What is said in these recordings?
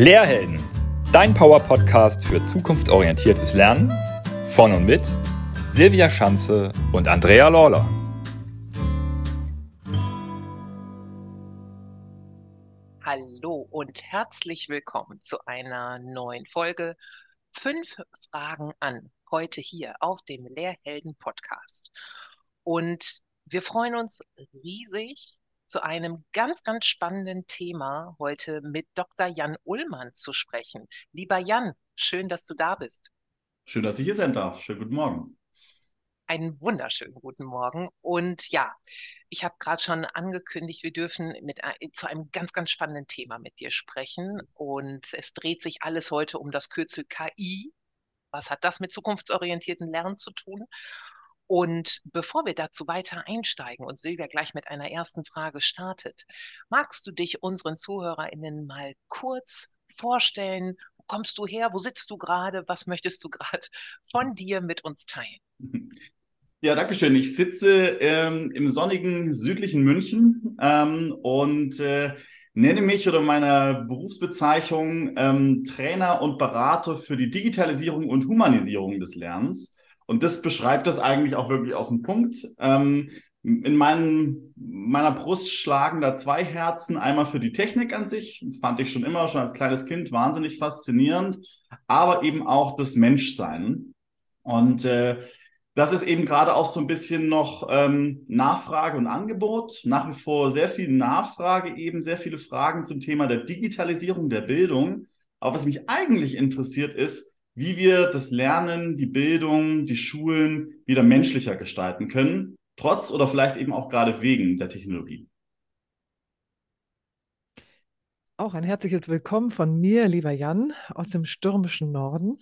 Lehrhelden, dein Power-Podcast für zukunftsorientiertes Lernen von und mit Silvia Schanze und Andrea Lawler. Hallo und herzlich willkommen zu einer neuen Folge Fünf Fragen an, heute hier auf dem Lehrhelden Podcast. Und wir freuen uns riesig, zu einem ganz, ganz spannenden Thema heute mit Dr. Jan Ullmann zu sprechen. Lieber Jan, schön, dass du da bist. Schön, dass ich hier sein darf. Schönen guten Morgen. Einen wunderschönen guten Morgen. Und ja, ich habe gerade schon angekündigt, wir dürfen mit, zu einem ganz, ganz spannenden Thema mit dir sprechen. Und es dreht sich alles heute um das Kürzel KI. Was hat das mit zukunftsorientierten Lernen zu tun? Und bevor wir dazu weiter einsteigen und Silvia gleich mit einer ersten Frage startet, magst du dich unseren ZuhörerInnen mal kurz vorstellen? Wo kommst du her? Wo sitzt du gerade? Was möchtest du gerade von dir mit uns teilen? Ja, danke schön. Ich sitze ähm, im sonnigen südlichen München ähm, und äh, nenne mich oder meine Berufsbezeichnung ähm, Trainer und Berater für die Digitalisierung und Humanisierung des Lernens. Und das beschreibt das eigentlich auch wirklich auf den Punkt. Ähm, in meinen, meiner Brust schlagen da zwei Herzen. Einmal für die Technik an sich, fand ich schon immer, schon als kleines Kind, wahnsinnig faszinierend, aber eben auch das Menschsein. Und äh, das ist eben gerade auch so ein bisschen noch ähm, Nachfrage und Angebot. Nach wie vor sehr viel Nachfrage, eben sehr viele Fragen zum Thema der Digitalisierung der Bildung. Aber was mich eigentlich interessiert ist, wie wir das Lernen, die Bildung, die Schulen wieder menschlicher gestalten können, trotz oder vielleicht eben auch gerade wegen der Technologie. Auch ein herzliches Willkommen von mir, lieber Jan, aus dem stürmischen Norden.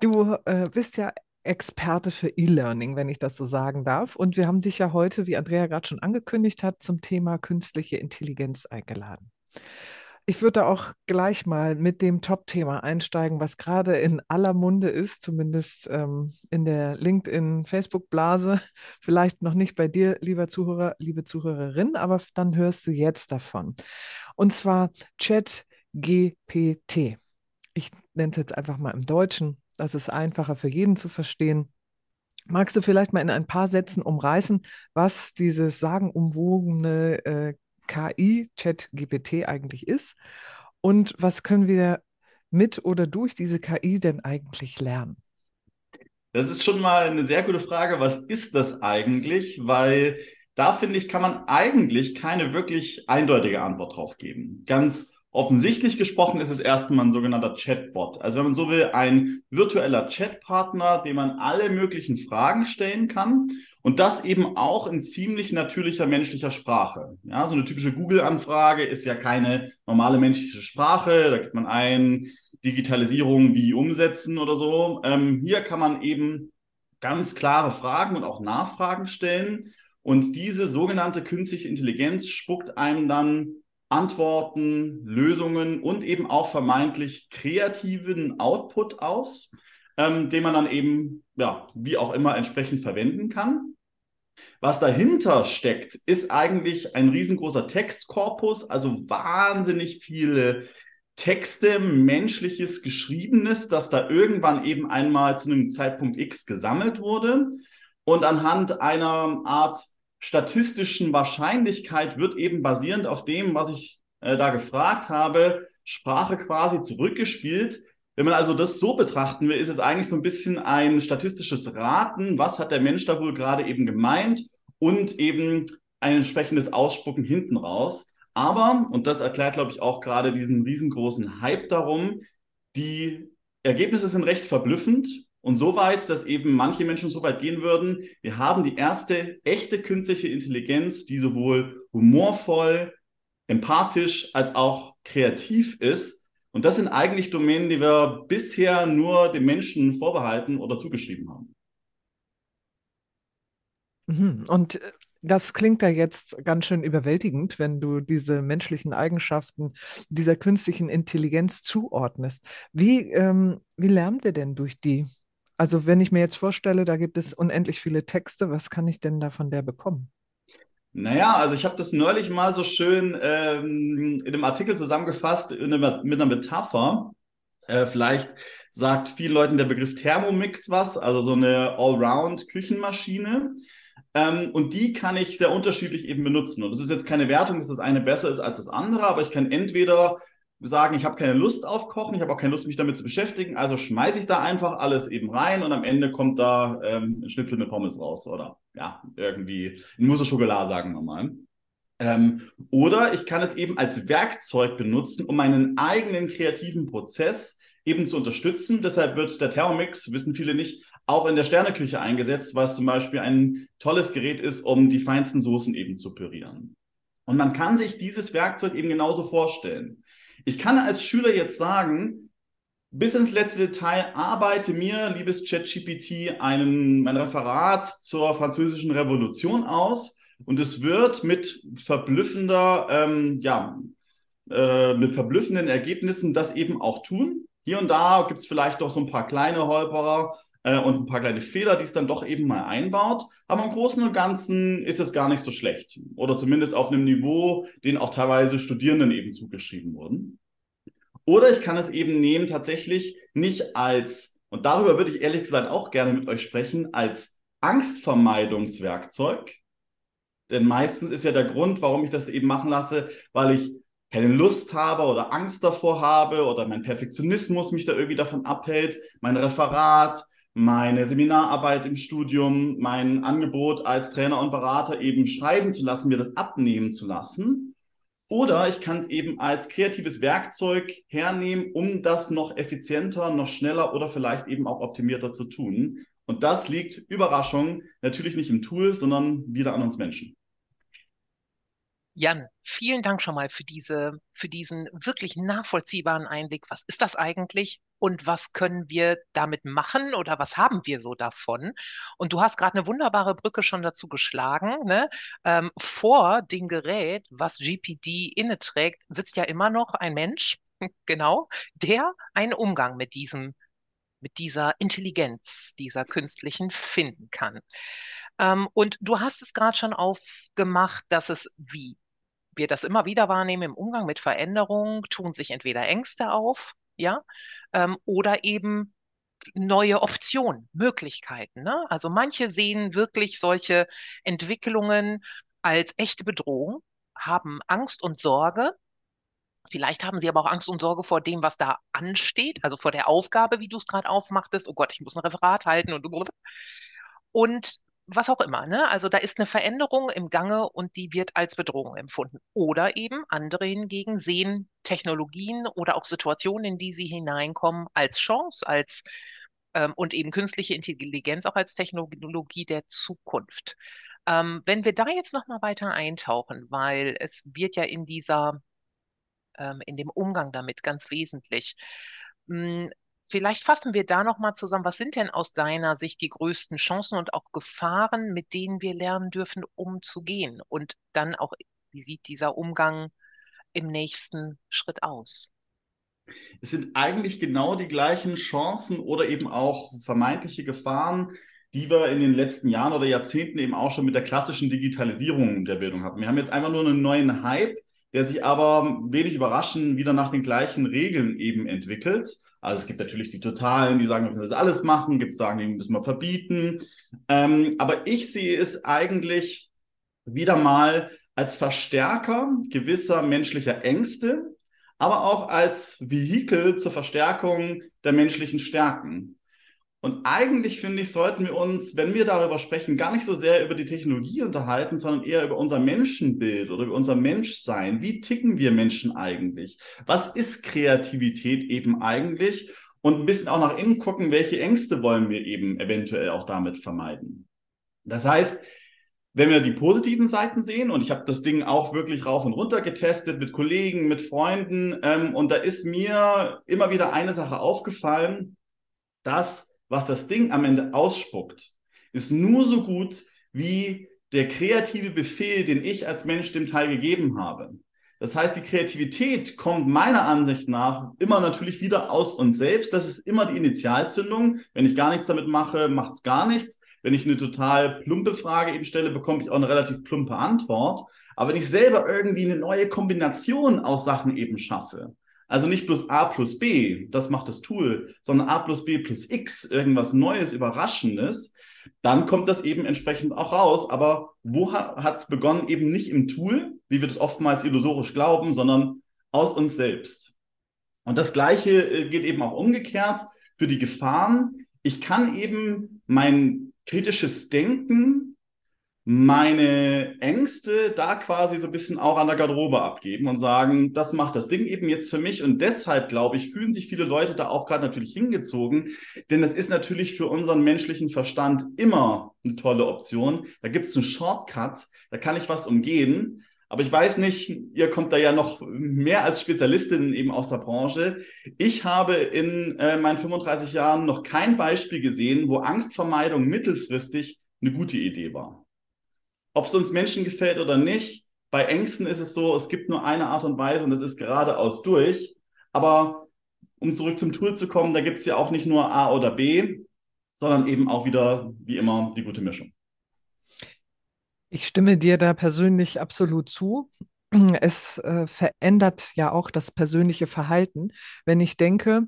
Du äh, bist ja Experte für E-Learning, wenn ich das so sagen darf. Und wir haben dich ja heute, wie Andrea gerade schon angekündigt hat, zum Thema künstliche Intelligenz eingeladen. Ich würde auch gleich mal mit dem Top-Thema einsteigen, was gerade in aller Munde ist, zumindest ähm, in der LinkedIn-Facebook-Blase. Vielleicht noch nicht bei dir, lieber Zuhörer, liebe Zuhörerin, aber dann hörst du jetzt davon. Und zwar ChatGPT. Ich nenne es jetzt einfach mal im Deutschen. Das ist einfacher für jeden zu verstehen. Magst du vielleicht mal in ein paar Sätzen umreißen, was dieses sagenumwogene äh, KI, ChatGPT eigentlich ist und was können wir mit oder durch diese KI denn eigentlich lernen? Das ist schon mal eine sehr gute Frage. Was ist das eigentlich? Weil da finde ich, kann man eigentlich keine wirklich eindeutige Antwort drauf geben. Ganz offensichtlich gesprochen ist es erstmal ein sogenannter Chatbot. Also wenn man so will, ein virtueller Chatpartner, dem man alle möglichen Fragen stellen kann und das eben auch in ziemlich natürlicher menschlicher Sprache. Ja, so eine typische Google-Anfrage ist ja keine normale menschliche Sprache. Da gibt man ein Digitalisierung wie umsetzen oder so. Ähm, hier kann man eben ganz klare Fragen und auch Nachfragen stellen. Und diese sogenannte künstliche Intelligenz spuckt einem dann Antworten, Lösungen und eben auch vermeintlich kreativen Output aus, ähm, den man dann eben, ja, wie auch immer entsprechend verwenden kann. Was dahinter steckt, ist eigentlich ein riesengroßer Textkorpus, also wahnsinnig viele Texte, menschliches Geschriebenes, das da irgendwann eben einmal zu einem Zeitpunkt X gesammelt wurde. Und anhand einer Art statistischen Wahrscheinlichkeit wird eben basierend auf dem, was ich äh, da gefragt habe, Sprache quasi zurückgespielt, wenn man also das so betrachten will, ist es eigentlich so ein bisschen ein statistisches Raten, was hat der Mensch da wohl gerade eben gemeint und eben ein entsprechendes Ausspucken hinten raus. Aber, und das erklärt, glaube ich, auch gerade diesen riesengroßen Hype darum, die Ergebnisse sind recht verblüffend und so weit, dass eben manche Menschen so weit gehen würden, wir haben die erste echte künstliche Intelligenz, die sowohl humorvoll, empathisch als auch kreativ ist und das sind eigentlich Domänen, die wir bisher nur den Menschen vorbehalten oder zugeschrieben haben. Mhm. Und äh, das klingt ja jetzt ganz schön überwältigend, wenn du diese menschlichen Eigenschaften dieser künstlichen Intelligenz zuordnest. Wie, ähm, wie lernen wir denn durch die? Also wenn ich mir jetzt vorstelle, da gibt es unendlich viele Texte, was kann ich denn da von der bekommen? Naja, also ich habe das neulich mal so schön ähm, in einem Artikel zusammengefasst eine, mit einer Metapher. Äh, vielleicht sagt vielen Leuten der Begriff Thermomix was, also so eine Allround-Küchenmaschine. Ähm, und die kann ich sehr unterschiedlich eben benutzen. Und das ist jetzt keine Wertung, dass das eine besser ist als das andere, aber ich kann entweder sagen, ich habe keine Lust auf Kochen, ich habe auch keine Lust, mich damit zu beschäftigen, also schmeiße ich da einfach alles eben rein und am Ende kommt da ähm, ein Schnitzel mit Pommes raus oder ja, irgendwie ein Mousse Schokolade, sagen wir mal. Ähm, oder ich kann es eben als Werkzeug benutzen, um meinen eigenen kreativen Prozess eben zu unterstützen. Deshalb wird der Thermomix, wissen viele nicht, auch in der Sterneküche eingesetzt, weil es zum Beispiel ein tolles Gerät ist, um die feinsten Soßen eben zu pürieren. Und man kann sich dieses Werkzeug eben genauso vorstellen. Ich kann als Schüler jetzt sagen, bis ins letzte Detail arbeite mir, liebes ChatGPT, ein, mein Referat zur französischen Revolution aus und es wird mit verblüffender, ähm, ja, äh, mit verblüffenden Ergebnissen das eben auch tun. Hier und da gibt es vielleicht doch so ein paar kleine Holperer äh, und ein paar kleine Fehler, die es dann doch eben mal einbaut. Aber im Großen und Ganzen ist es gar nicht so schlecht. Oder zumindest auf einem Niveau, den auch teilweise Studierenden eben zugeschrieben wurden. Oder ich kann es eben nehmen tatsächlich nicht als, und darüber würde ich ehrlich gesagt auch gerne mit euch sprechen, als Angstvermeidungswerkzeug. Denn meistens ist ja der Grund, warum ich das eben machen lasse, weil ich keine Lust habe oder Angst davor habe oder mein Perfektionismus mich da irgendwie davon abhält, mein Referat, meine Seminararbeit im Studium, mein Angebot als Trainer und Berater eben schreiben zu lassen, mir das abnehmen zu lassen. Oder ich kann es eben als kreatives Werkzeug hernehmen, um das noch effizienter, noch schneller oder vielleicht eben auch optimierter zu tun. Und das liegt, Überraschung, natürlich nicht im Tool, sondern wieder an uns Menschen. Jan, vielen Dank schon mal für diese, für diesen wirklich nachvollziehbaren Einblick. Was ist das eigentlich und was können wir damit machen oder was haben wir so davon? Und du hast gerade eine wunderbare Brücke schon dazu geschlagen. Ne? Ähm, vor dem Gerät, was GPD inne trägt, sitzt ja immer noch ein Mensch, genau, der einen Umgang mit diesem, mit dieser Intelligenz, dieser künstlichen finden kann. Ähm, und du hast es gerade schon aufgemacht, dass es wie wir das immer wieder wahrnehmen im Umgang mit Veränderungen, tun sich entweder Ängste auf, ja, ähm, oder eben neue Optionen, Möglichkeiten. Ne? Also manche sehen wirklich solche Entwicklungen als echte Bedrohung, haben Angst und Sorge. Vielleicht haben sie aber auch Angst und Sorge vor dem, was da ansteht, also vor der Aufgabe, wie du es gerade aufmachtest. Oh Gott, ich muss ein Referat halten und und was auch immer. Ne? Also da ist eine Veränderung im Gange und die wird als Bedrohung empfunden. Oder eben andere hingegen sehen Technologien oder auch Situationen, in die sie hineinkommen, als Chance, als ähm, und eben künstliche Intelligenz auch als Technologie der Zukunft. Ähm, wenn wir da jetzt noch mal weiter eintauchen, weil es wird ja in dieser ähm, in dem Umgang damit ganz wesentlich. Hm, Vielleicht fassen wir da noch mal zusammen, was sind denn aus deiner Sicht die größten Chancen und auch Gefahren, mit denen wir lernen dürfen, umzugehen? Und dann auch, wie sieht dieser Umgang im nächsten Schritt aus? Es sind eigentlich genau die gleichen Chancen oder eben auch vermeintliche Gefahren, die wir in den letzten Jahren oder Jahrzehnten eben auch schon mit der klassischen Digitalisierung der Bildung hatten. Wir haben jetzt einfach nur einen neuen Hype, der sich aber wenig überraschend wieder nach den gleichen Regeln eben entwickelt. Also es gibt natürlich die Totalen, die sagen, wir müssen das alles machen, gibt sagen, die müssen wir verbieten. Ähm, aber ich sehe es eigentlich wieder mal als Verstärker gewisser menschlicher Ängste, aber auch als Vehikel zur Verstärkung der menschlichen Stärken. Und eigentlich finde ich, sollten wir uns, wenn wir darüber sprechen, gar nicht so sehr über die Technologie unterhalten, sondern eher über unser Menschenbild oder über unser Menschsein. Wie ticken wir Menschen eigentlich? Was ist Kreativität eben eigentlich? Und ein bisschen auch nach innen gucken, welche Ängste wollen wir eben eventuell auch damit vermeiden. Das heißt, wenn wir die positiven Seiten sehen, und ich habe das Ding auch wirklich rauf und runter getestet mit Kollegen, mit Freunden, ähm, und da ist mir immer wieder eine Sache aufgefallen, dass was das Ding am Ende ausspuckt, ist nur so gut wie der kreative Befehl, den ich als Mensch dem Teil gegeben habe. Das heißt, die Kreativität kommt meiner Ansicht nach immer natürlich wieder aus uns selbst. Das ist immer die Initialzündung. Wenn ich gar nichts damit mache, macht es gar nichts. wenn ich eine total plumpe Frage eben stelle, bekomme ich auch eine relativ plumpe Antwort. Aber wenn ich selber irgendwie eine neue Kombination aus Sachen eben schaffe, also nicht plus a plus b, das macht das Tool, sondern a plus b plus x, irgendwas Neues, Überraschendes, dann kommt das eben entsprechend auch raus. Aber wo hat es begonnen? Eben nicht im Tool, wie wir das oftmals illusorisch glauben, sondern aus uns selbst. Und das Gleiche äh, geht eben auch umgekehrt für die Gefahren. Ich kann eben mein kritisches Denken meine Ängste da quasi so ein bisschen auch an der Garderobe abgeben und sagen, das macht das Ding eben jetzt für mich. Und deshalb, glaube ich, fühlen sich viele Leute da auch gerade natürlich hingezogen. Denn das ist natürlich für unseren menschlichen Verstand immer eine tolle Option. Da gibt es einen Shortcut, da kann ich was umgehen. Aber ich weiß nicht, ihr kommt da ja noch mehr als Spezialistin eben aus der Branche. Ich habe in äh, meinen 35 Jahren noch kein Beispiel gesehen, wo Angstvermeidung mittelfristig eine gute Idee war ob es uns Menschen gefällt oder nicht. Bei Ängsten ist es so, es gibt nur eine Art und Weise und das ist geradeaus durch. Aber um zurück zum Tool zu kommen, da gibt es ja auch nicht nur A oder B, sondern eben auch wieder, wie immer, die gute Mischung. Ich stimme dir da persönlich absolut zu. Es äh, verändert ja auch das persönliche Verhalten. Wenn ich denke,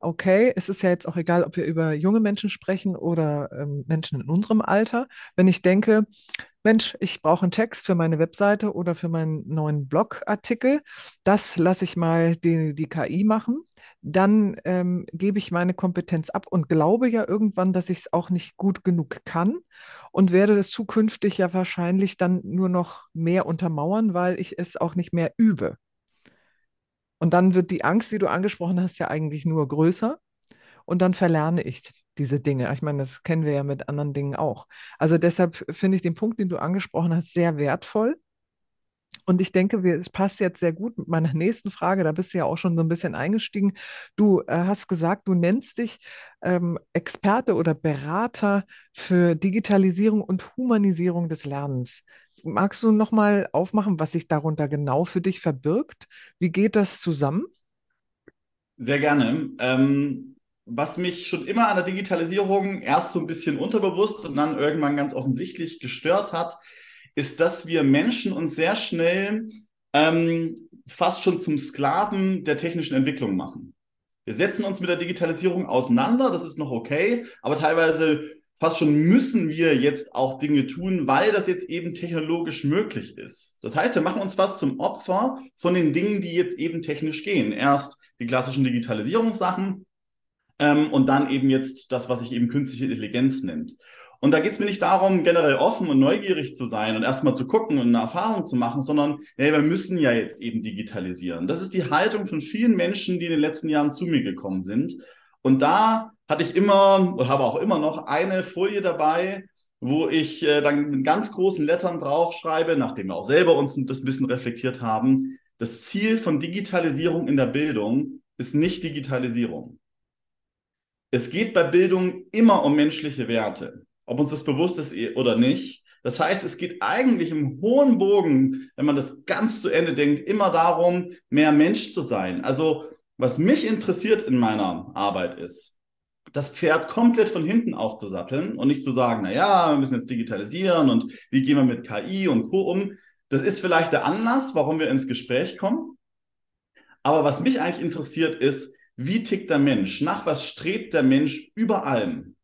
okay, es ist ja jetzt auch egal, ob wir über junge Menschen sprechen oder ähm, Menschen in unserem Alter. Wenn ich denke, Mensch, ich brauche einen Text für meine Webseite oder für meinen neuen Blogartikel. Das lasse ich mal die, die KI machen. Dann ähm, gebe ich meine Kompetenz ab und glaube ja irgendwann, dass ich es auch nicht gut genug kann und werde es zukünftig ja wahrscheinlich dann nur noch mehr untermauern, weil ich es auch nicht mehr übe. Und dann wird die Angst, die du angesprochen hast, ja eigentlich nur größer und dann verlerne ich diese Dinge. Ich meine, das kennen wir ja mit anderen Dingen auch. Also deshalb finde ich den Punkt, den du angesprochen hast, sehr wertvoll. Und ich denke, es passt jetzt sehr gut mit meiner nächsten Frage. Da bist du ja auch schon so ein bisschen eingestiegen. Du äh, hast gesagt, du nennst dich ähm, Experte oder Berater für Digitalisierung und Humanisierung des Lernens. Magst du noch mal aufmachen, was sich darunter genau für dich verbirgt? Wie geht das zusammen? Sehr gerne. Ähm, was mich schon immer an der Digitalisierung erst so ein bisschen unterbewusst und dann irgendwann ganz offensichtlich gestört hat, ist, dass wir Menschen uns sehr schnell ähm, fast schon zum Sklaven der technischen Entwicklung machen. Wir setzen uns mit der Digitalisierung auseinander, das ist noch okay, aber teilweise fast schon müssen wir jetzt auch Dinge tun, weil das jetzt eben technologisch möglich ist. Das heißt, wir machen uns fast zum Opfer von den Dingen, die jetzt eben technisch gehen. Erst die klassischen Digitalisierungssachen, ähm, und dann eben jetzt das, was sich eben künstliche Intelligenz nennt. Und da geht es mir nicht darum, generell offen und neugierig zu sein und erstmal zu gucken und eine Erfahrung zu machen, sondern hey, wir müssen ja jetzt eben digitalisieren. Das ist die Haltung von vielen Menschen, die in den letzten Jahren zu mir gekommen sind. Und da hatte ich immer und habe auch immer noch eine Folie dabei, wo ich äh, dann mit ganz großen Lettern draufschreibe, nachdem wir auch selber uns das ein bisschen reflektiert haben. Das Ziel von Digitalisierung in der Bildung ist nicht Digitalisierung. Es geht bei Bildung immer um menschliche Werte, ob uns das bewusst ist oder nicht. Das heißt, es geht eigentlich im hohen Bogen, wenn man das ganz zu Ende denkt, immer darum, mehr Mensch zu sein. Also was mich interessiert in meiner Arbeit ist, das Pferd komplett von hinten aufzusatteln und nicht zu sagen, na ja, wir müssen jetzt digitalisieren und wie gehen wir mit KI und Co. um. Das ist vielleicht der Anlass, warum wir ins Gespräch kommen. Aber was mich eigentlich interessiert ist, wie tickt der Mensch? Nach was strebt der Mensch über allem?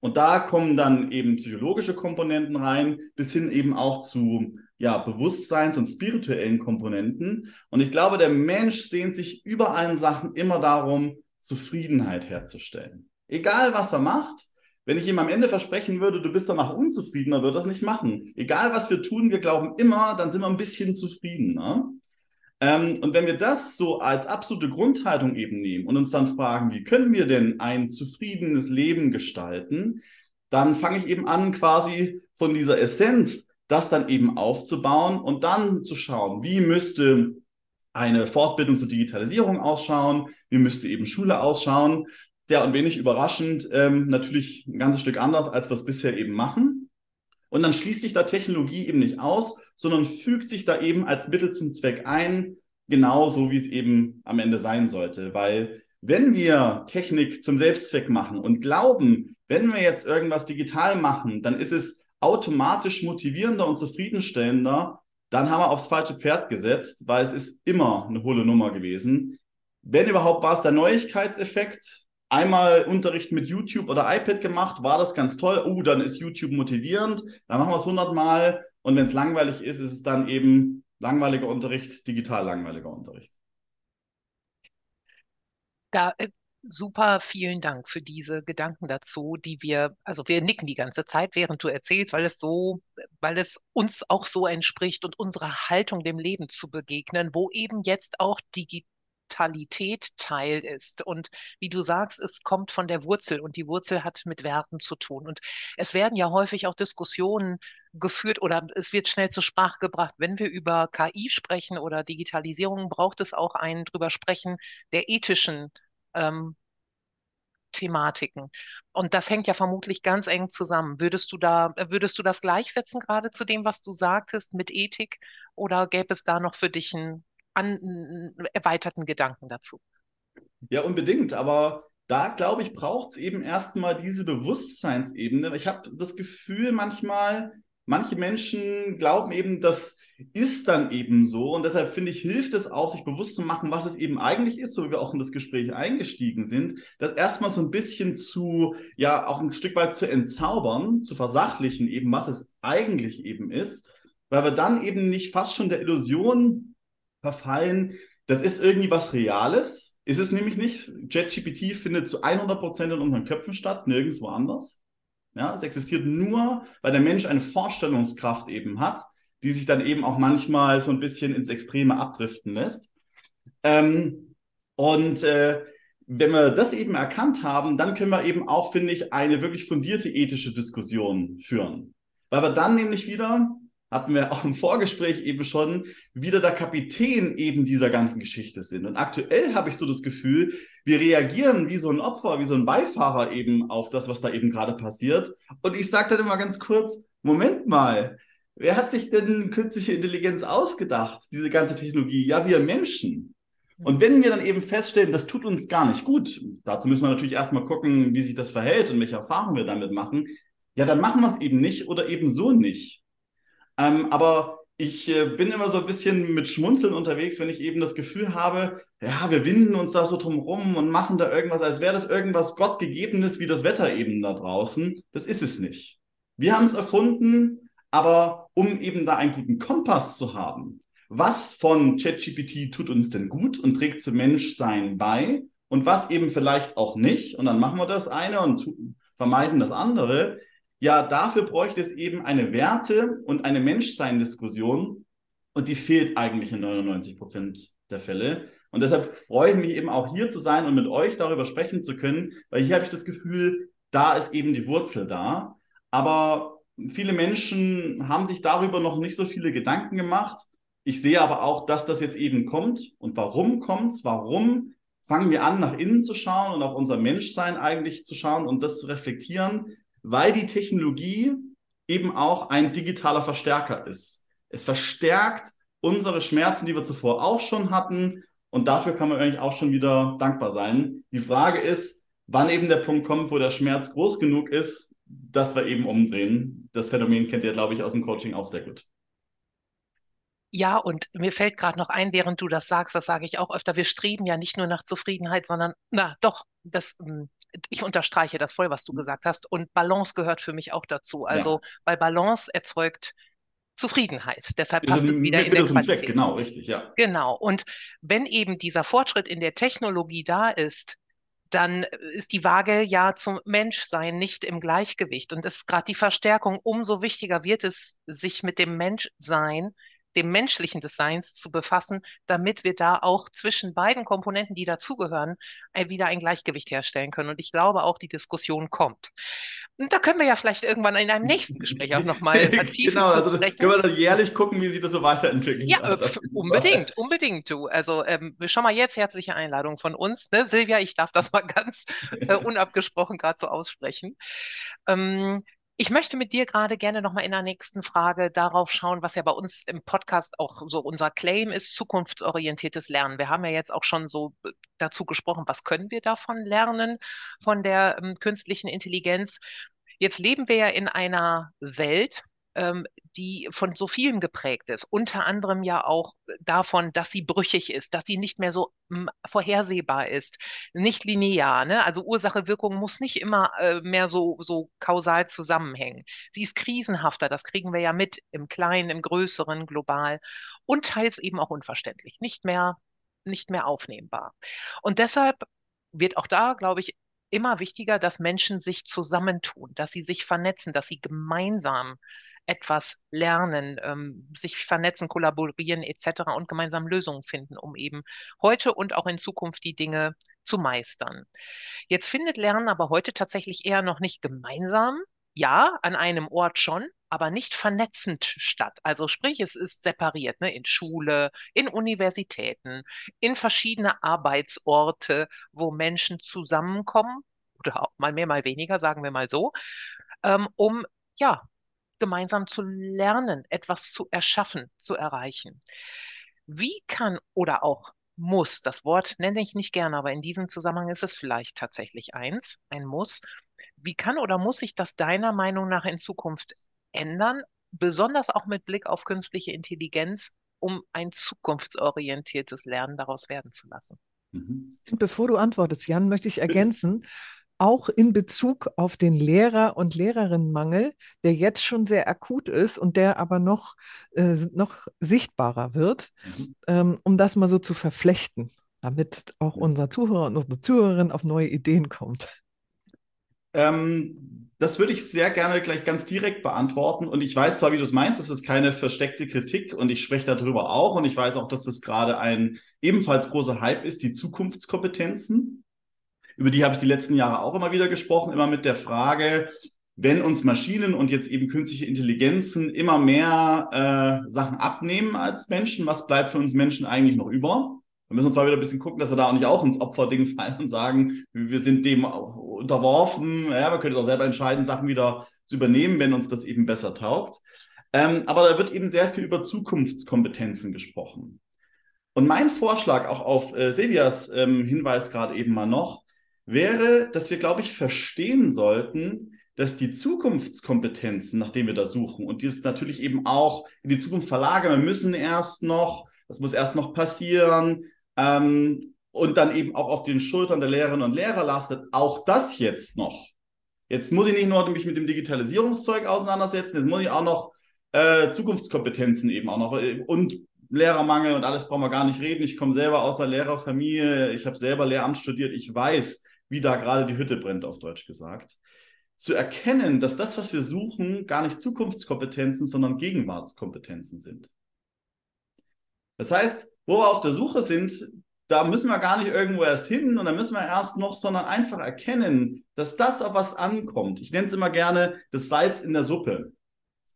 Und da kommen dann eben psychologische Komponenten rein, bis hin eben auch zu ja, Bewusstseins- und spirituellen Komponenten. Und ich glaube, der Mensch sehnt sich über allen Sachen immer darum, Zufriedenheit herzustellen. Egal, was er macht, wenn ich ihm am Ende versprechen würde, du bist danach unzufriedener, würde er das nicht machen. Egal, was wir tun, wir glauben immer, dann sind wir ein bisschen zufrieden. Ne? Ähm, und wenn wir das so als absolute Grundhaltung eben nehmen und uns dann fragen, wie können wir denn ein zufriedenes Leben gestalten, dann fange ich eben an, quasi von dieser Essenz das dann eben aufzubauen und dann zu schauen, wie müsste eine Fortbildung zur Digitalisierung ausschauen, wie müsste eben Schule ausschauen. Ja, und wenig überraschend, ähm, natürlich ein ganzes Stück anders, als wir es bisher eben machen. Und dann schließt sich da Technologie eben nicht aus, sondern fügt sich da eben als Mittel zum Zweck ein, genauso wie es eben am Ende sein sollte. Weil wenn wir Technik zum Selbstzweck machen und glauben, wenn wir jetzt irgendwas digital machen, dann ist es automatisch motivierender und zufriedenstellender, dann haben wir aufs falsche Pferd gesetzt, weil es ist immer eine hohle Nummer gewesen. Wenn überhaupt war es der Neuigkeitseffekt. Einmal Unterricht mit YouTube oder iPad gemacht, war das ganz toll. Oh, dann ist YouTube motivierend. Dann machen wir es hundertmal. Und wenn es langweilig ist, ist es dann eben langweiliger Unterricht, digital langweiliger Unterricht. Da, äh, super vielen Dank für diese Gedanken dazu, die wir, also wir nicken die ganze Zeit, während du erzählst, weil es so, weil es uns auch so entspricht und unserer Haltung dem Leben zu begegnen, wo eben jetzt auch Digitalität Teil ist. Und wie du sagst, es kommt von der Wurzel und die Wurzel hat mit Werten zu tun. Und es werden ja häufig auch Diskussionen geführt oder es wird schnell zur Sprache gebracht. Wenn wir über KI sprechen oder Digitalisierung, braucht es auch ein drüber sprechen der ethischen ähm, Thematiken. Und das hängt ja vermutlich ganz eng zusammen. Würdest du da, würdest du das gleichsetzen gerade zu dem, was du sagtest mit Ethik? Oder gäbe es da noch für dich einen, einen erweiterten Gedanken dazu? Ja, unbedingt. Aber da, glaube ich, braucht es eben erstmal diese Bewusstseinsebene. Ich habe das Gefühl manchmal, manche Menschen glauben eben, das ist dann eben so. Und deshalb finde ich, hilft es auch, sich bewusst zu machen, was es eben eigentlich ist, so wie wir auch in das Gespräch eingestiegen sind, das erstmal so ein bisschen zu, ja, auch ein Stück weit zu entzaubern, zu versachlichen, eben, was es eigentlich eben ist, weil wir dann eben nicht fast schon der Illusion verfallen, das ist irgendwie was Reales. Ist es nämlich nicht. JetGPT findet zu 100 Prozent in unseren Köpfen statt, nirgendwo anders. Ja, es existiert nur, weil der Mensch eine Vorstellungskraft eben hat, die sich dann eben auch manchmal so ein bisschen ins Extreme abdriften lässt. Ähm, und äh, wenn wir das eben erkannt haben, dann können wir eben auch, finde ich, eine wirklich fundierte ethische Diskussion führen. Weil wir dann nämlich wieder hatten wir auch im Vorgespräch eben schon, wieder der Kapitän eben dieser ganzen Geschichte sind. Und aktuell habe ich so das Gefühl, wir reagieren wie so ein Opfer, wie so ein Beifahrer eben auf das, was da eben gerade passiert. Und ich sage dann immer ganz kurz, Moment mal, wer hat sich denn künstliche Intelligenz ausgedacht, diese ganze Technologie? Ja, wir Menschen. Und wenn wir dann eben feststellen, das tut uns gar nicht gut, dazu müssen wir natürlich erstmal gucken, wie sich das verhält und welche Erfahrungen wir damit machen, ja, dann machen wir es eben nicht oder eben so nicht. Ähm, aber ich äh, bin immer so ein bisschen mit Schmunzeln unterwegs, wenn ich eben das Gefühl habe, ja, wir winden uns da so drum rum und machen da irgendwas, als wäre das irgendwas Gottgegebenes wie das Wetter eben da draußen. Das ist es nicht. Wir haben es erfunden, aber um eben da einen guten Kompass zu haben, was von ChatGPT tut uns denn gut und trägt zum Menschsein bei und was eben vielleicht auch nicht, und dann machen wir das eine und vermeiden das andere, ja, dafür bräuchte es eben eine Werte- und eine Menschsein-Diskussion und die fehlt eigentlich in 99 Prozent der Fälle. Und deshalb freue ich mich eben auch hier zu sein und mit euch darüber sprechen zu können, weil hier habe ich das Gefühl, da ist eben die Wurzel da. Aber viele Menschen haben sich darüber noch nicht so viele Gedanken gemacht. Ich sehe aber auch, dass das jetzt eben kommt. Und warum kommt es? Warum fangen wir an, nach innen zu schauen und auf unser Menschsein eigentlich zu schauen und das zu reflektieren? Weil die Technologie eben auch ein digitaler Verstärker ist. Es verstärkt unsere Schmerzen, die wir zuvor auch schon hatten. Und dafür kann man eigentlich auch schon wieder dankbar sein. Die Frage ist, wann eben der Punkt kommt, wo der Schmerz groß genug ist, dass wir eben umdrehen. Das Phänomen kennt ihr, glaube ich, aus dem Coaching auch sehr gut. Ja, und mir fällt gerade noch ein, während du das sagst, das sage ich auch öfter, wir streben ja nicht nur nach Zufriedenheit, sondern, na doch, das, hm, ich unterstreiche das voll, was du mhm. gesagt hast. Und Balance gehört für mich auch dazu. Also, ja. weil Balance erzeugt Zufriedenheit. Deshalb passt es wieder in der Qualität. Zweck, genau, richtig, ja. Genau. Und wenn eben dieser Fortschritt in der Technologie da ist, dann ist die Waage ja zum Menschsein nicht im Gleichgewicht. Und es ist gerade die Verstärkung, umso wichtiger wird es, sich mit dem Menschsein dem menschlichen Designs zu befassen, damit wir da auch zwischen beiden Komponenten, die dazugehören, wieder ein Gleichgewicht herstellen können. Und ich glaube auch, die Diskussion kommt. Und da können wir ja vielleicht irgendwann in einem nächsten Gespräch auch nochmal vertiefen. genau, also können wir dann jährlich gucken, wie sich das so weiterentwickelt. Ja, äh, unbedingt, unbedingt, du. Also ähm, schon mal jetzt herzliche Einladung von uns. Ne? Silvia, ich darf das mal ganz äh, unabgesprochen gerade so aussprechen. Ähm, Ich möchte mit dir gerade gerne nochmal in der nächsten Frage darauf schauen, was ja bei uns im Podcast auch so unser Claim ist, zukunftsorientiertes Lernen. Wir haben ja jetzt auch schon so äh, dazu gesprochen, was können wir davon lernen, von der ähm, künstlichen Intelligenz. Jetzt leben wir ja in einer Welt, ähm, die von so vielem geprägt ist. Unter anderem ja auch davon, dass sie brüchig ist, dass sie nicht mehr so hm, vorhersehbar ist, nicht linear. Ne? Also Ursache-Wirkung muss nicht immer äh, mehr so, so kausal zusammenhängen. Sie ist krisenhafter, das kriegen wir ja mit im Kleinen, im Größeren, global und teils eben auch unverständlich, nicht mehr, nicht mehr aufnehmbar. Und deshalb wird auch da, glaube ich, immer wichtiger, dass Menschen sich zusammentun, dass sie sich vernetzen, dass sie gemeinsam etwas lernen, ähm, sich vernetzen, kollaborieren etc. und gemeinsam Lösungen finden, um eben heute und auch in Zukunft die Dinge zu meistern. Jetzt findet Lernen aber heute tatsächlich eher noch nicht gemeinsam, ja, an einem Ort schon, aber nicht vernetzend statt. Also sprich, es ist separiert, ne, in Schule, in Universitäten, in verschiedene Arbeitsorte, wo Menschen zusammenkommen, oder auch mal mehr, mal weniger, sagen wir mal so, ähm, um ja, gemeinsam zu lernen, etwas zu erschaffen, zu erreichen. Wie kann oder auch muss, das Wort nenne ich nicht gerne, aber in diesem Zusammenhang ist es vielleicht tatsächlich eins, ein Muss. Wie kann oder muss sich das deiner Meinung nach in Zukunft ändern, besonders auch mit Blick auf künstliche Intelligenz, um ein zukunftsorientiertes Lernen daraus werden zu lassen? Mhm. Bevor du antwortest, Jan, möchte ich ergänzen, auch in Bezug auf den Lehrer- und Lehrerinnenmangel, der jetzt schon sehr akut ist und der aber noch, äh, noch sichtbarer wird, mhm. ähm, um das mal so zu verflechten, damit auch unser Zuhörer und unsere Zuhörerin auf neue Ideen kommt. Ähm, das würde ich sehr gerne gleich ganz direkt beantworten. Und ich weiß zwar, wie du es meinst, es ist keine versteckte Kritik und ich spreche darüber auch. Und ich weiß auch, dass das gerade ein ebenfalls großer Hype ist, die Zukunftskompetenzen über die habe ich die letzten Jahre auch immer wieder gesprochen, immer mit der Frage, wenn uns Maschinen und jetzt eben künstliche Intelligenzen immer mehr äh, Sachen abnehmen als Menschen, was bleibt für uns Menschen eigentlich noch über? Wir müssen uns zwar wieder ein bisschen gucken, dass wir da auch nicht auch ins Opferding fallen und sagen, wir sind dem unterworfen. Ja, wir können auch selber entscheiden, Sachen wieder zu übernehmen, wenn uns das eben besser taugt. Ähm, aber da wird eben sehr viel über Zukunftskompetenzen gesprochen. Und mein Vorschlag auch auf äh, Silvias ähm, Hinweis gerade eben mal noch, wäre, dass wir, glaube ich, verstehen sollten, dass die Zukunftskompetenzen, nach denen wir da suchen, und die es natürlich eben auch in die Zukunft verlagern, wir müssen erst noch, das muss erst noch passieren, ähm, und dann eben auch auf den Schultern der Lehrerinnen und Lehrer lastet, auch das jetzt noch. Jetzt muss ich nicht nur mich mit dem Digitalisierungszeug auseinandersetzen, jetzt muss ich auch noch äh, Zukunftskompetenzen eben auch noch äh, und Lehrermangel und alles brauchen wir gar nicht reden. Ich komme selber aus der Lehrerfamilie, ich habe selber Lehramt studiert, ich weiß, wie da gerade die Hütte brennt, auf Deutsch gesagt. Zu erkennen, dass das, was wir suchen, gar nicht Zukunftskompetenzen, sondern Gegenwartskompetenzen sind. Das heißt, wo wir auf der Suche sind, da müssen wir gar nicht irgendwo erst hin und da müssen wir erst noch, sondern einfach erkennen, dass das, auf was ankommt. Ich nenne es immer gerne das Salz in der Suppe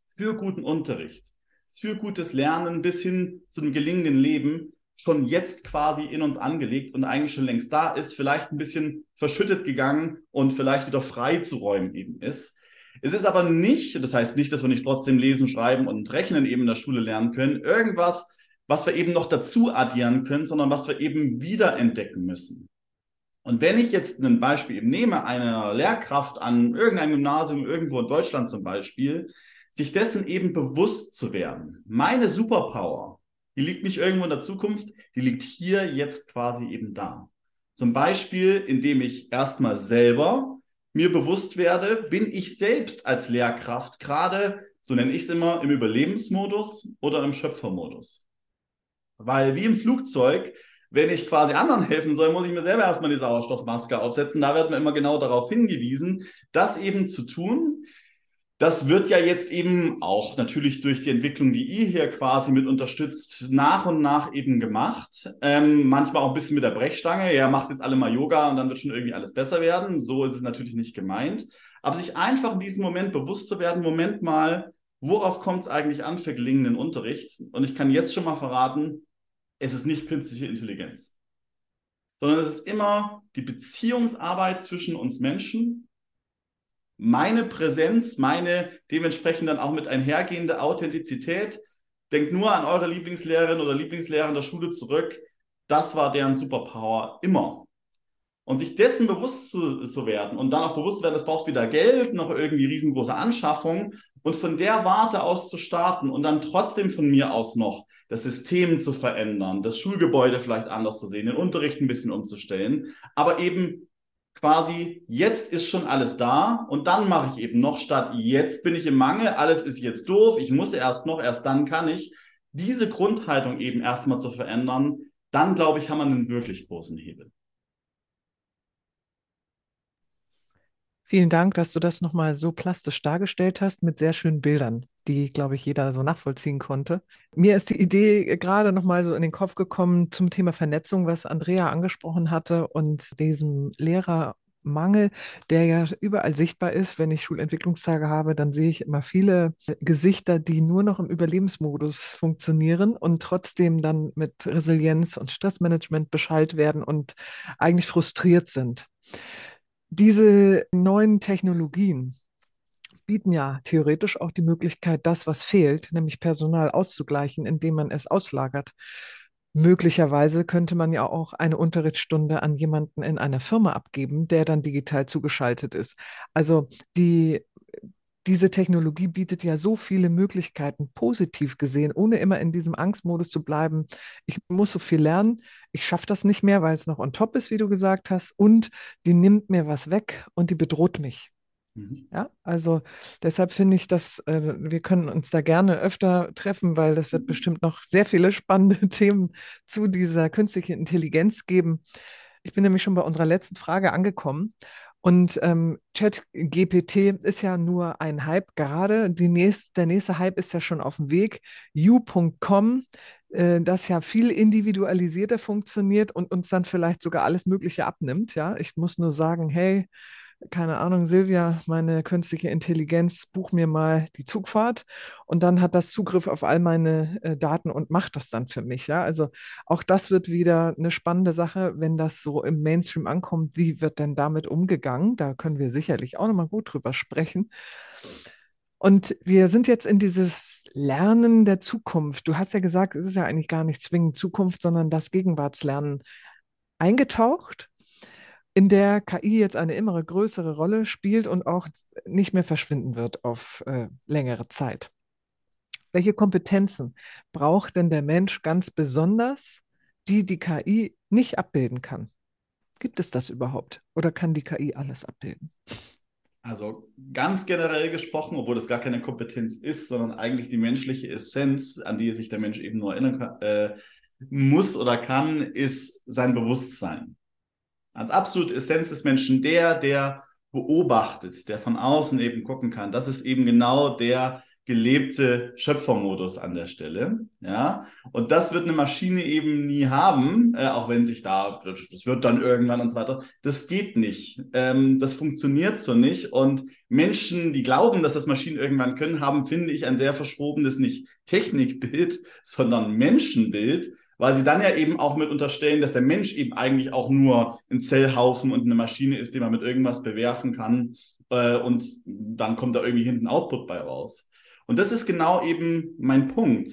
für guten Unterricht, für gutes Lernen bis hin zu einem gelingenden Leben schon jetzt quasi in uns angelegt und eigentlich schon längst da ist, vielleicht ein bisschen verschüttet gegangen und vielleicht wieder frei zu räumen eben ist. Es ist aber nicht, das heißt nicht, dass wir nicht trotzdem lesen, schreiben und rechnen eben in der Schule lernen können, irgendwas, was wir eben noch dazu addieren können, sondern was wir eben wieder entdecken müssen. Und wenn ich jetzt ein Beispiel eben nehme, eine Lehrkraft an irgendeinem Gymnasium irgendwo in Deutschland zum Beispiel, sich dessen eben bewusst zu werden. Meine Superpower, die liegt nicht irgendwo in der Zukunft, die liegt hier jetzt quasi eben da. Zum Beispiel, indem ich erstmal selber mir bewusst werde, bin ich selbst als Lehrkraft gerade, so nenne ich es immer, im Überlebensmodus oder im Schöpfermodus. Weil wie im Flugzeug, wenn ich quasi anderen helfen soll, muss ich mir selber erstmal die Sauerstoffmaske aufsetzen. Da wird man immer genau darauf hingewiesen, das eben zu tun, das wird ja jetzt eben auch natürlich durch die Entwicklung, die ihr hier quasi mit unterstützt, nach und nach eben gemacht. Ähm, manchmal auch ein bisschen mit der Brechstange. Ja, macht jetzt alle mal Yoga und dann wird schon irgendwie alles besser werden. So ist es natürlich nicht gemeint. Aber sich einfach in diesem Moment bewusst zu werden, Moment mal, worauf kommt es eigentlich an für gelingenden Unterricht? Und ich kann jetzt schon mal verraten, es ist nicht künstliche Intelligenz, sondern es ist immer die Beziehungsarbeit zwischen uns Menschen meine Präsenz, meine dementsprechend dann auch mit einhergehende Authentizität. Denkt nur an eure Lieblingslehrerin oder Lieblingslehrer in der Schule zurück. Das war deren Superpower immer. Und sich dessen bewusst zu, zu werden und dann auch bewusst zu werden, es braucht wieder Geld, noch irgendwie riesengroße Anschaffung und von der Warte aus zu starten und dann trotzdem von mir aus noch das System zu verändern, das Schulgebäude vielleicht anders zu sehen, den Unterricht ein bisschen umzustellen, aber eben quasi jetzt ist schon alles da und dann mache ich eben noch statt jetzt bin ich im Mangel, alles ist jetzt doof, ich muss erst noch, erst dann kann ich diese Grundhaltung eben erstmal zu verändern, dann glaube ich, haben wir einen wirklich großen Hebel. Vielen Dank, dass du das nochmal so plastisch dargestellt hast mit sehr schönen Bildern, die, glaube ich, jeder so nachvollziehen konnte. Mir ist die Idee gerade nochmal so in den Kopf gekommen zum Thema Vernetzung, was Andrea angesprochen hatte und diesem Lehrermangel, der ja überall sichtbar ist. Wenn ich Schulentwicklungstage habe, dann sehe ich immer viele Gesichter, die nur noch im Überlebensmodus funktionieren und trotzdem dann mit Resilienz und Stressmanagement beschallt werden und eigentlich frustriert sind diese neuen Technologien bieten ja theoretisch auch die Möglichkeit, das, was fehlt, nämlich Personal auszugleichen, indem man es auslagert. Möglicherweise könnte man ja auch eine Unterrichtsstunde an jemanden in einer Firma abgeben, der dann digital zugeschaltet ist. Also die diese Technologie bietet ja so viele Möglichkeiten, positiv gesehen, ohne immer in diesem Angstmodus zu bleiben. Ich muss so viel lernen, ich schaffe das nicht mehr, weil es noch on top ist, wie du gesagt hast, und die nimmt mir was weg und die bedroht mich. Mhm. Ja, also deshalb finde ich, dass äh, wir können uns da gerne öfter treffen, weil das wird mhm. bestimmt noch sehr viele spannende Themen zu dieser künstlichen Intelligenz geben. Ich bin nämlich schon bei unserer letzten Frage angekommen. Und ähm, ChatGPT ist ja nur ein Hype gerade. Die nächste, der nächste Hype ist ja schon auf dem Weg. U.com, äh, das ja viel individualisierter funktioniert und uns dann vielleicht sogar alles Mögliche abnimmt. Ja, ich muss nur sagen, hey, keine Ahnung, Silvia, meine künstliche Intelligenz, buch mir mal die Zugfahrt und dann hat das Zugriff auf all meine äh, Daten und macht das dann für mich. Ja, also auch das wird wieder eine spannende Sache, wenn das so im Mainstream ankommt. Wie wird denn damit umgegangen? Da können wir sicherlich auch nochmal gut drüber sprechen. Und wir sind jetzt in dieses Lernen der Zukunft. Du hast ja gesagt, es ist ja eigentlich gar nicht zwingend Zukunft, sondern das Gegenwartslernen eingetaucht in der KI jetzt eine immer größere Rolle spielt und auch nicht mehr verschwinden wird auf äh, längere Zeit. Welche Kompetenzen braucht denn der Mensch ganz besonders, die die KI nicht abbilden kann? Gibt es das überhaupt? Oder kann die KI alles abbilden? Also ganz generell gesprochen, obwohl das gar keine Kompetenz ist, sondern eigentlich die menschliche Essenz, an die sich der Mensch eben nur erinnern kann, äh, muss oder kann, ist sein Bewusstsein als absolute Essenz des Menschen der, der beobachtet, der von außen eben gucken kann. Das ist eben genau der gelebte Schöpfermodus an der Stelle. Ja, und das wird eine Maschine eben nie haben, äh, auch wenn sich da, das wird dann irgendwann und so weiter. Das geht nicht. Ähm, das funktioniert so nicht. Und Menschen, die glauben, dass das Maschinen irgendwann können, haben, finde ich, ein sehr verschwobenes, nicht Technikbild, sondern Menschenbild, weil sie dann ja eben auch mit unterstellen, dass der Mensch eben eigentlich auch nur ein Zellhaufen und eine Maschine ist, die man mit irgendwas bewerfen kann äh, und dann kommt da irgendwie hinten Output bei raus. Und das ist genau eben mein Punkt.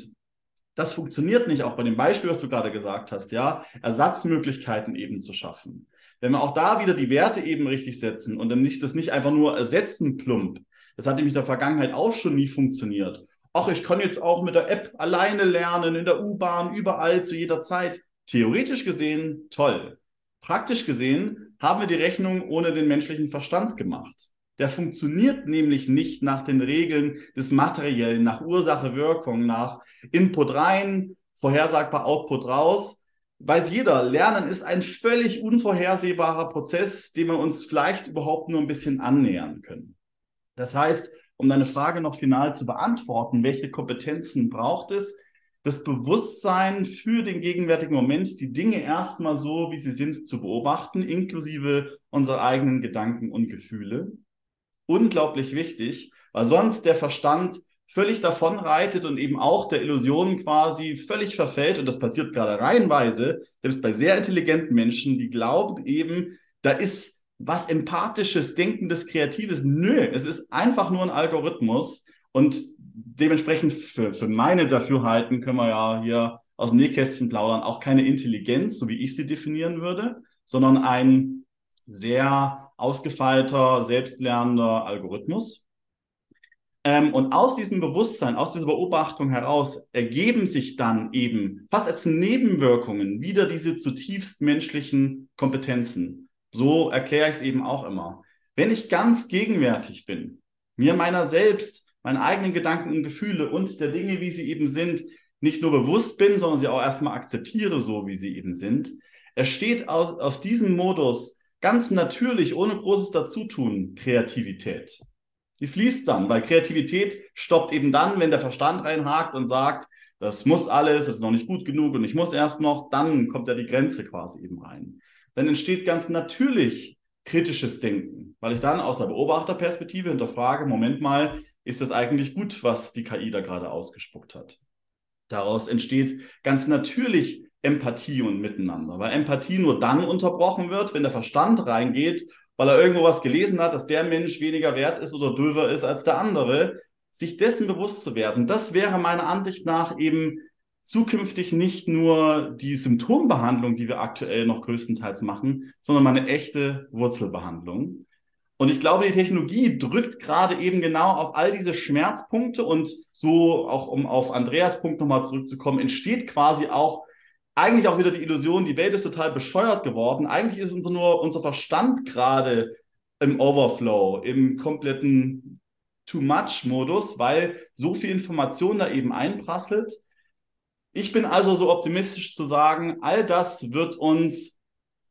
Das funktioniert nicht, auch bei dem Beispiel, was du gerade gesagt hast, ja, Ersatzmöglichkeiten eben zu schaffen. Wenn wir auch da wieder die Werte eben richtig setzen und dann nicht das nicht einfach nur ersetzen plump, das hat nämlich in der Vergangenheit auch schon nie funktioniert ach, ich kann jetzt auch mit der App alleine lernen, in der U-Bahn, überall, zu jeder Zeit. Theoretisch gesehen, toll. Praktisch gesehen haben wir die Rechnung ohne den menschlichen Verstand gemacht. Der funktioniert nämlich nicht nach den Regeln des Materiellen, nach Ursache-Wirkung, nach Input rein, vorhersagbar Output raus. Weiß jeder, Lernen ist ein völlig unvorhersehbarer Prozess, dem wir uns vielleicht überhaupt nur ein bisschen annähern können. Das heißt, um deine Frage noch final zu beantworten, welche Kompetenzen braucht es? Das Bewusstsein für den gegenwärtigen Moment, die Dinge erstmal so, wie sie sind, zu beobachten, inklusive unserer eigenen Gedanken und Gefühle. Unglaublich wichtig, weil sonst der Verstand völlig davon reitet und eben auch der Illusion quasi völlig verfällt. Und das passiert gerade reihenweise, selbst bei sehr intelligenten Menschen, die glauben eben, da ist was empathisches, denkendes, kreatives. Nö, es ist einfach nur ein Algorithmus und dementsprechend für, für meine Dafürhalten können wir ja hier aus dem Nähkästchen plaudern, auch keine Intelligenz, so wie ich sie definieren würde, sondern ein sehr ausgefeilter, selbstlernender Algorithmus. Ähm, und aus diesem Bewusstsein, aus dieser Beobachtung heraus ergeben sich dann eben fast als Nebenwirkungen wieder diese zutiefst menschlichen Kompetenzen. So erkläre ich es eben auch immer. Wenn ich ganz gegenwärtig bin, mir meiner selbst, meinen eigenen Gedanken und Gefühle und der Dinge, wie sie eben sind, nicht nur bewusst bin, sondern sie auch erstmal akzeptiere, so wie sie eben sind, entsteht aus, aus diesem Modus ganz natürlich, ohne großes Dazutun, Kreativität. Die fließt dann, weil Kreativität stoppt eben dann, wenn der Verstand reinhakt und sagt, das muss alles, das ist noch nicht gut genug und ich muss erst noch, dann kommt ja die Grenze quasi eben rein. Dann entsteht ganz natürlich kritisches Denken, weil ich dann aus der Beobachterperspektive hinterfrage, Moment mal, ist das eigentlich gut, was die KI da gerade ausgespuckt hat? Daraus entsteht ganz natürlich Empathie und Miteinander, weil Empathie nur dann unterbrochen wird, wenn der Verstand reingeht, weil er irgendwo was gelesen hat, dass der Mensch weniger wert ist oder döver ist als der andere, sich dessen bewusst zu werden. Das wäre meiner Ansicht nach eben zukünftig nicht nur die Symptombehandlung, die wir aktuell noch größtenteils machen, sondern eine echte Wurzelbehandlung. Und ich glaube, die Technologie drückt gerade eben genau auf all diese Schmerzpunkte und so auch um auf Andreas Punkt nochmal zurückzukommen, entsteht quasi auch eigentlich auch wieder die Illusion, die Welt ist total bescheuert geworden. Eigentlich ist unser nur unser Verstand gerade im Overflow, im kompletten Too Much Modus, weil so viel Information da eben einprasselt. Ich bin also so optimistisch zu sagen, all das wird uns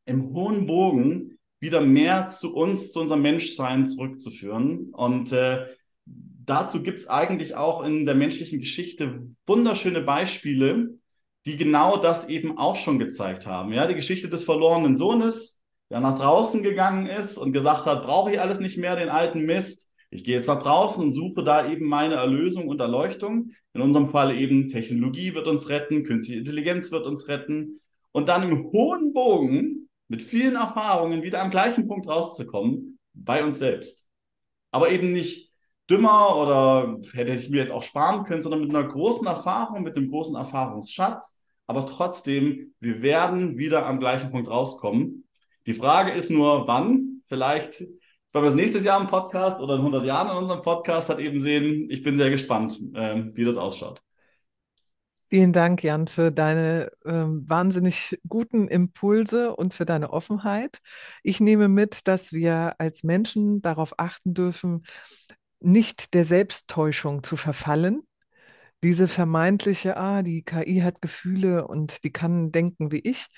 im hohen Bogen wieder mehr zu uns, zu unserem Menschsein zurückzuführen. Und äh, dazu gibt es eigentlich auch in der menschlichen Geschichte wunderschöne Beispiele, die genau das eben auch schon gezeigt haben. Ja, die Geschichte des verlorenen Sohnes, der nach draußen gegangen ist und gesagt hat, brauche ich alles nicht mehr, den alten Mist. Ich gehe jetzt nach draußen und suche da eben meine Erlösung und Erleuchtung. In unserem Fall eben Technologie wird uns retten, künstliche Intelligenz wird uns retten. Und dann im hohen Bogen mit vielen Erfahrungen wieder am gleichen Punkt rauszukommen, bei uns selbst. Aber eben nicht dümmer oder hätte ich mir jetzt auch sparen können, sondern mit einer großen Erfahrung, mit einem großen Erfahrungsschatz. Aber trotzdem, wir werden wieder am gleichen Punkt rauskommen. Die Frage ist nur, wann? Vielleicht, wenn wir es nächstes Jahr im Podcast oder in 100 Jahren in unserem Podcast hat eben sehen. Ich bin sehr gespannt, äh, wie das ausschaut. Vielen Dank, Jan, für deine ähm, wahnsinnig guten Impulse und für deine Offenheit. Ich nehme mit, dass wir als Menschen darauf achten dürfen, nicht der Selbsttäuschung zu verfallen. Diese vermeintliche, ah, die KI hat Gefühle und die kann denken wie ich,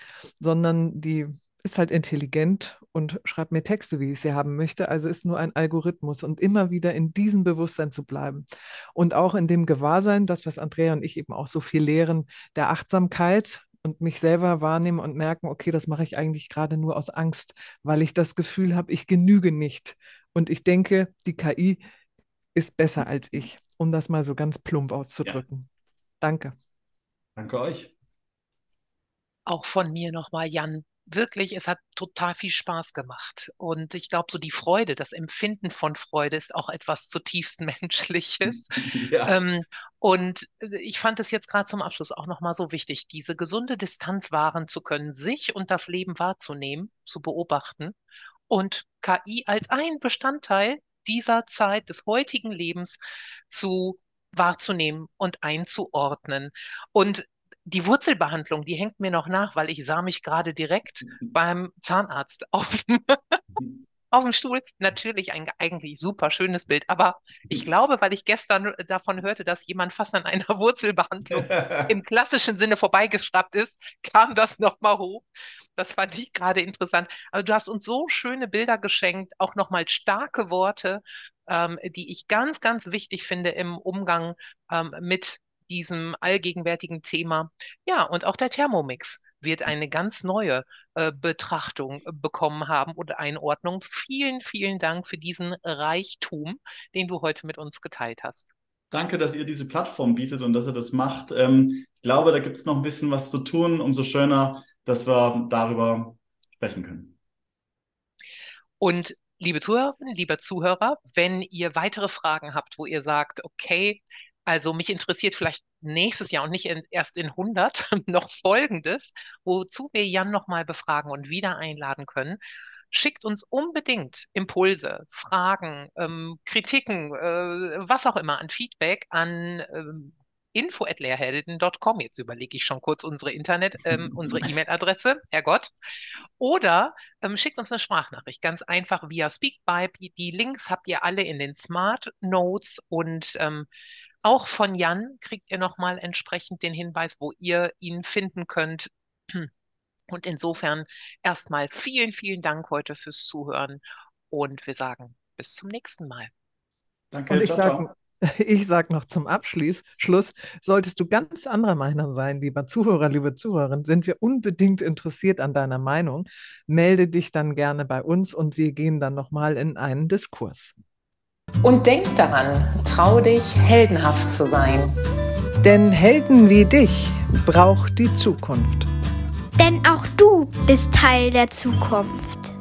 sondern die ist halt intelligent und schreibt mir Texte, wie ich sie haben möchte. Also ist nur ein Algorithmus und immer wieder in diesem Bewusstsein zu bleiben. Und auch in dem Gewahrsein, das, was Andrea und ich eben auch so viel lehren, der Achtsamkeit und mich selber wahrnehmen und merken, okay, das mache ich eigentlich gerade nur aus Angst, weil ich das Gefühl habe, ich genüge nicht. Und ich denke, die KI ist besser als ich, um das mal so ganz plump auszudrücken. Ja. Danke. Danke euch. Auch von mir nochmal, Jan wirklich, es hat total viel Spaß gemacht. Und ich glaube, so die Freude, das Empfinden von Freude ist auch etwas zutiefst Menschliches. Ja. Ähm, und äh, ich fand es jetzt gerade zum Abschluss auch nochmal so wichtig, diese gesunde Distanz wahren zu können, sich und das Leben wahrzunehmen, zu beobachten und KI als ein Bestandteil dieser Zeit des heutigen Lebens zu wahrzunehmen und einzuordnen. Und die Wurzelbehandlung, die hängt mir noch nach, weil ich sah mich gerade direkt mhm. beim Zahnarzt auf, mhm. auf dem Stuhl. Natürlich ein eigentlich super schönes Bild, aber ich glaube, weil ich gestern davon hörte, dass jemand fast an einer Wurzelbehandlung im klassischen Sinne vorbeigeschraubt ist, kam das nochmal hoch. Das fand ich gerade interessant. Aber du hast uns so schöne Bilder geschenkt, auch nochmal starke Worte, ähm, die ich ganz, ganz wichtig finde im Umgang ähm, mit diesem allgegenwärtigen Thema. Ja, und auch der Thermomix wird eine ganz neue äh, Betrachtung bekommen haben oder Einordnung. Vielen, vielen Dank für diesen Reichtum, den du heute mit uns geteilt hast. Danke, dass ihr diese Plattform bietet und dass ihr das macht. Ähm, ich glaube, da gibt es noch ein bisschen was zu tun. Umso schöner, dass wir darüber sprechen können. Und liebe Zuhörerinnen, lieber Zuhörer, wenn ihr weitere Fragen habt, wo ihr sagt, okay, also mich interessiert vielleicht nächstes Jahr und nicht in, erst in 100 noch Folgendes, wozu wir Jan nochmal befragen und wieder einladen können. Schickt uns unbedingt Impulse, Fragen, ähm, Kritiken, äh, was auch immer an Feedback an ähm, info.lehrhelden.com. Jetzt überlege ich schon kurz unsere Internet, ähm, unsere E-Mail-Adresse, Herrgott. Oder ähm, schickt uns eine Sprachnachricht, ganz einfach via Speakpipe. Die Links habt ihr alle in den Smart Notes und ähm, auch von Jan kriegt ihr nochmal entsprechend den Hinweis, wo ihr ihn finden könnt. Und insofern erstmal vielen, vielen Dank heute fürs Zuhören und wir sagen bis zum nächsten Mal. Danke. Und ich sage ich sag noch zum Abschluss, Schluss, solltest du ganz anderer Meinung sein, lieber Zuhörer, liebe Zuhörerin, sind wir unbedingt interessiert an deiner Meinung. Melde dich dann gerne bei uns und wir gehen dann nochmal in einen Diskurs. Und denk daran, trau dich, heldenhaft zu sein. Denn Helden wie dich braucht die Zukunft. Denn auch du bist Teil der Zukunft.